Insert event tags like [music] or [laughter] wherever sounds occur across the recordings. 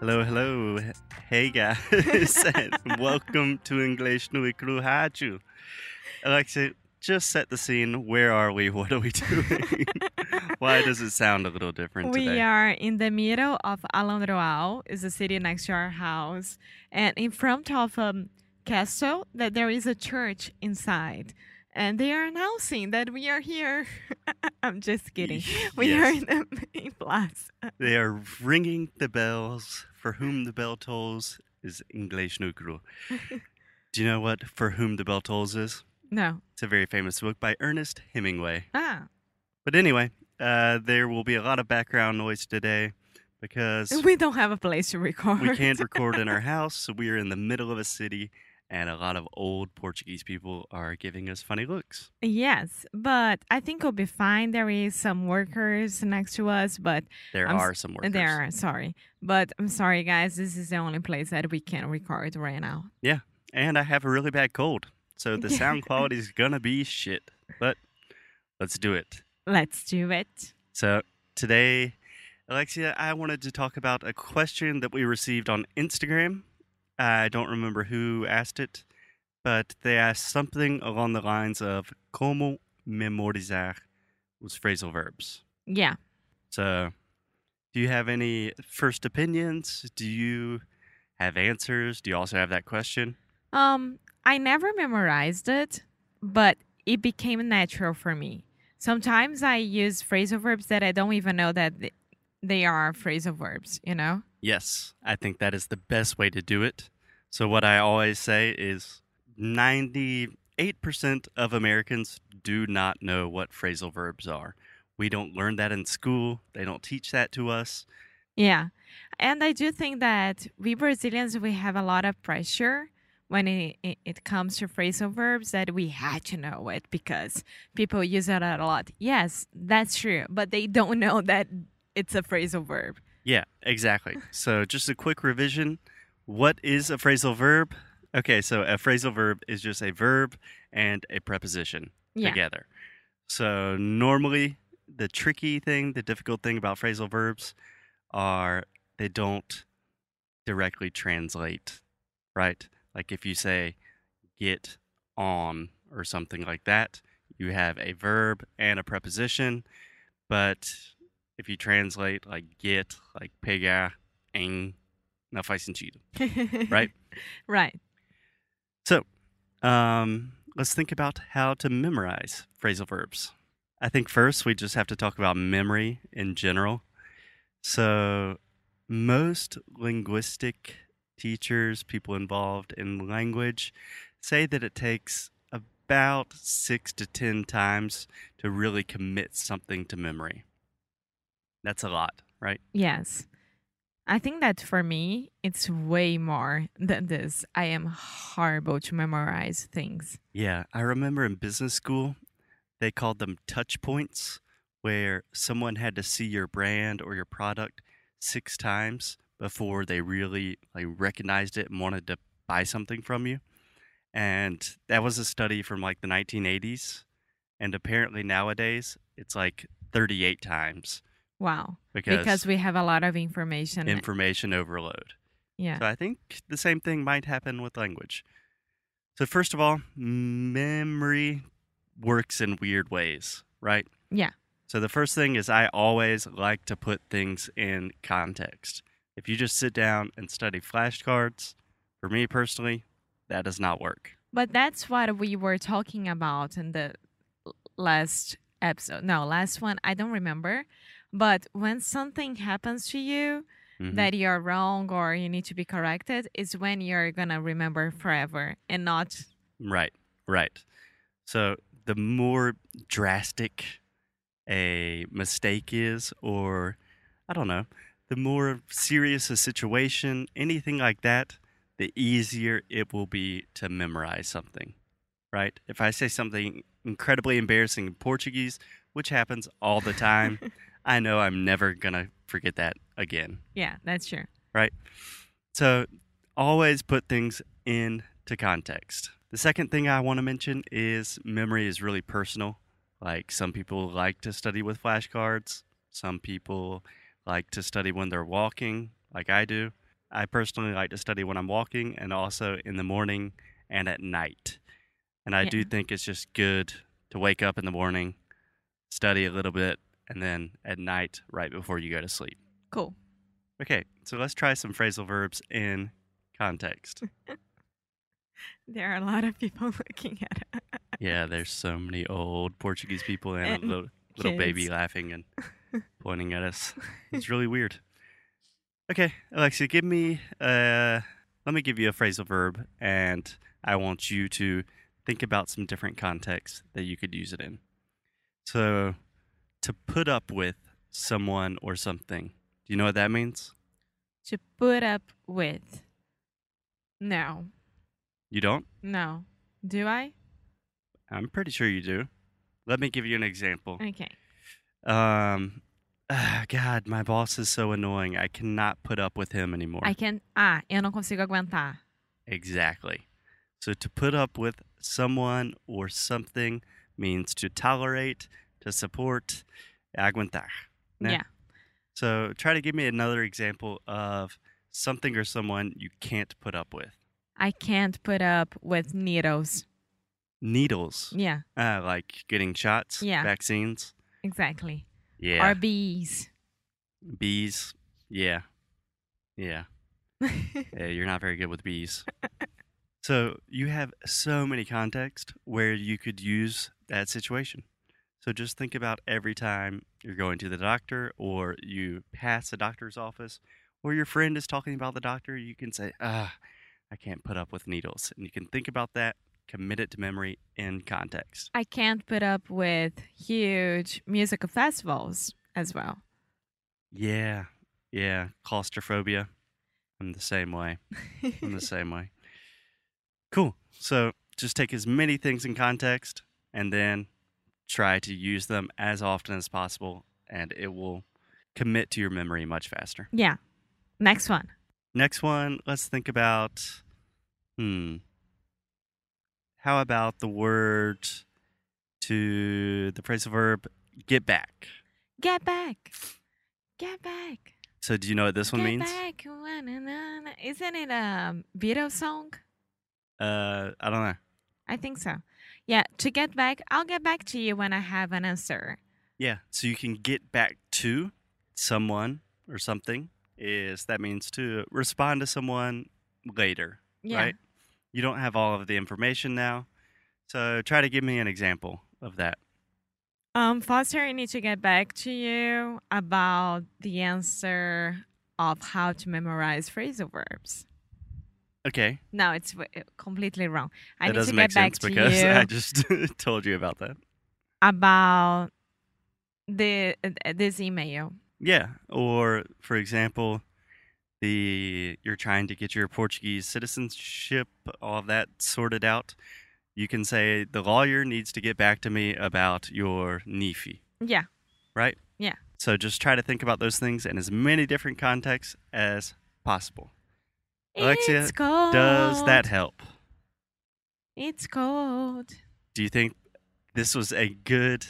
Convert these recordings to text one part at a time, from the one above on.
Hello, hello. Hey guys, and [laughs] welcome to English no Ikru Rádio. Alexia, just set the scene. Where are we? What are we [laughs] doing? Why does it sound a little different We today? are in the middle of Alandroal, is a city next to our house, and in front of a castle that there is a church inside. And they are announcing that we are here. [laughs] I'm just kidding. We are in the main plaza. They are ringing the bells. For whom the bell tolls is English no Ikru. [laughs] Do you know what For Whom the Bell Tolls is? No. It's a very famous book by Ernest Hemingway. Ah, But anyway, uh, there will be a lot of background noise today because [laughs] we don't have a place to record. we can't [laughs] record in our house, so we are in the middle of a city, and a lot of old Portuguese people are giving us funny looks. Yes, but I think we'll be fine. There is some workers next to us, but There I'm are some workers. there are sorry. But I'm sorry guys, this is the only place that we can record right now. Yeah, and I have a really bad cold, so the [laughs] sound quality is gonna be shit. But let's do it. Let's do it. So today, Alexia, I wanted to talk about a question that we received on Instagram. I don't remember who asked it, but they asked something along the lines of "Como memorizar was phrasal verbs?" Yeah. So, do you have any first opinions? Do you have answers? Do you also have that question? Um, I never memorized it, but it became natural for me. Sometimes I use phrasal verbs that I don't even know that they are phrasal verbs, you know? Yes, I think that is the best way to do it. So, what I always say is 98% of Americans do not know what phrasal verbs are. We don't learn that in school, they don't teach that to us. Yeah. And I do think that we Brazilians, we have a lot of pressure when it, it, comes to phrasal verbs that we had to know it because people use it a lot. Yes, that's true. But they don't [laughs] know that it's a phrasal verb. Yeah, exactly. so, just a quick revision what is a phrasal verb? Okay, so a phrasal verb is just a verb and a preposition. Yeah. together. So normally the tricky thing, the difficult thing about phrasal verbs are they don't directly translate, right? Like if you say get on or something like that, you have a verb and a preposition, but if you translate like get, like pegar, em, não faz sentido. Right. right. So, um, let's think about how to memorize phrasal verbs. I think first we just have to talk about memory in general. So, most linguistic teachers, people involved in language, say that it takes about six to 10 times to really commit something to memory. That's a lot, right? Yes. I think that for me, it's way more [laughs] than this. I am horrible to memorize things. Yeah, I remember in business school, they called them touch points, where someone had to see your brand or your product six times before they really like recognized it and wanted to buy something from you. And that was a study from like the 1980s, and apparently nowadays it's like 38 times Wow. because, Because we have a lot of information. information overload. yeah. So I think the same thing might happen with language. So first of all, memory works in weird ways, right? Yeah. So the first thing is I always like to put things in context. If you just sit down and study flashcards, for me personally, that does not work. But that's what we were talking about in the last episode. No, last one. I don't remember. But when something happens to you Mhm. that you're wrong or you need to be corrected, is when you're going to remember forever and not. Right, right. So the more drastic a mistake is, or I don't know, the more serious a situation, anything like that, the easier it will be to memorize something, right? If I say something incredibly embarrassing in Portuguese, which happens all the time, [laughs] I know I'm never going to forget that again. Yeah, that's true. Right? So always put things into context. The second thing I want to mention is memory is really personal. Like some people like to study with flashcards, some people like to study when they're walking, like I do. I personally like to study when I'm walking and also in the morning and at night. And I do think it's just good to wake up in the morning, study a little bit, and then at night, right before you go to sleep. Cool. Okay, so let's try some phrasal verbs in context. [laughs] There are a lot of people [laughs] looking at it. Yeah, there's so many old Portuguese people and, And a little, little baby laughing and [laughs] pointing at us. It's really weird. Okay, Alexia, give me uh let me give you a phrasal verb and I want you to think about some different contexts that you could use it in. So, to put up with someone or something. Do you know what that means? To put up with. No. You don't? No. Do I? I'm pretty sure you do. Let me give you an example. Okay. Um, ah, [sighs] God, my boss is so annoying. I cannot put up with him anymore. I can. Ah, eu não consigo aguentar. Exactly. So to put up with someone or something means to tolerate, to support, aguentar. né? Yeah. So try to give me another example of something or someone you can't put up with. I can't put up with needles. Needles, Yeah, uh, like getting shots, Yeah. vaccines. exactly. Yeah. Or bees. Bees. Yeah. Yeah. [laughs] Yeah, you're not very good with bees. so you have so many contexts where you could use that situation. So just think about every time you're going to the doctor or you pass a doctor's office or your friend is talking about the doctor, you can say, ah, I can't put up with needles. And you can think about that, commit it to memory in context. I can't put up with huge musical festivals as well. Yeah. Yeah. Claustrophobia. I'm the same way. I'm the [laughs] same way. Cool. So just take as many things in context and then try to use them as often as possible, and it will commit to your memory much faster. yeah. Next one. Next one, let's think about hmm. How about the word to the phrasal verb get back? Get back. Get back. So do you know what this one Get means? back. Isn't it a Beatles song? Uh I don't know. I think so. Yeah, to get back, I'll get back to you when I have an answer. Yeah, so you can get back to someone or something is that means to respond to someone later, Yeah. right? You don't have all of the information now. So try to give me an example of that. Um, Foster, I need to get back to you about the answer of how to memorize phrasal verbs. Okay, No, it's w- completely wrong. I that need to get make back sense to because you I just [laughs] told you about that. about the uh, this email. Yeah, or for example, the you're trying to get your Portuguese citizenship, all of that sorted out. You can say the lawyer needs to get back to me about your NIFI. Yeah, right? Yeah. So just try to think about those things in as many different contexts as possible. Alexia, it's cold. Does that help? It's cold. Do you think this was a good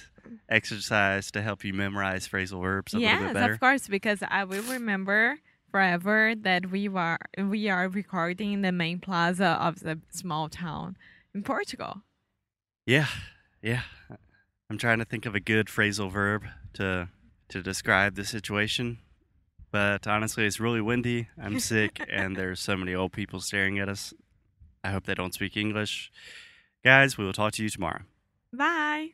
exercise to help you memorize phrasal verbs a little bit better? Yes, of course, because I will remember forever that we were we are recording in the main plaza of the small town in Portugal. Yeah, yeah. I'm trying to think of a good phrasal verb to to describe the situation, but honestly, it's really windy. I'm sick, and there's so many old people staring at us. I hope they don't speak English. Guys, we will talk to you tomorrow. Bye.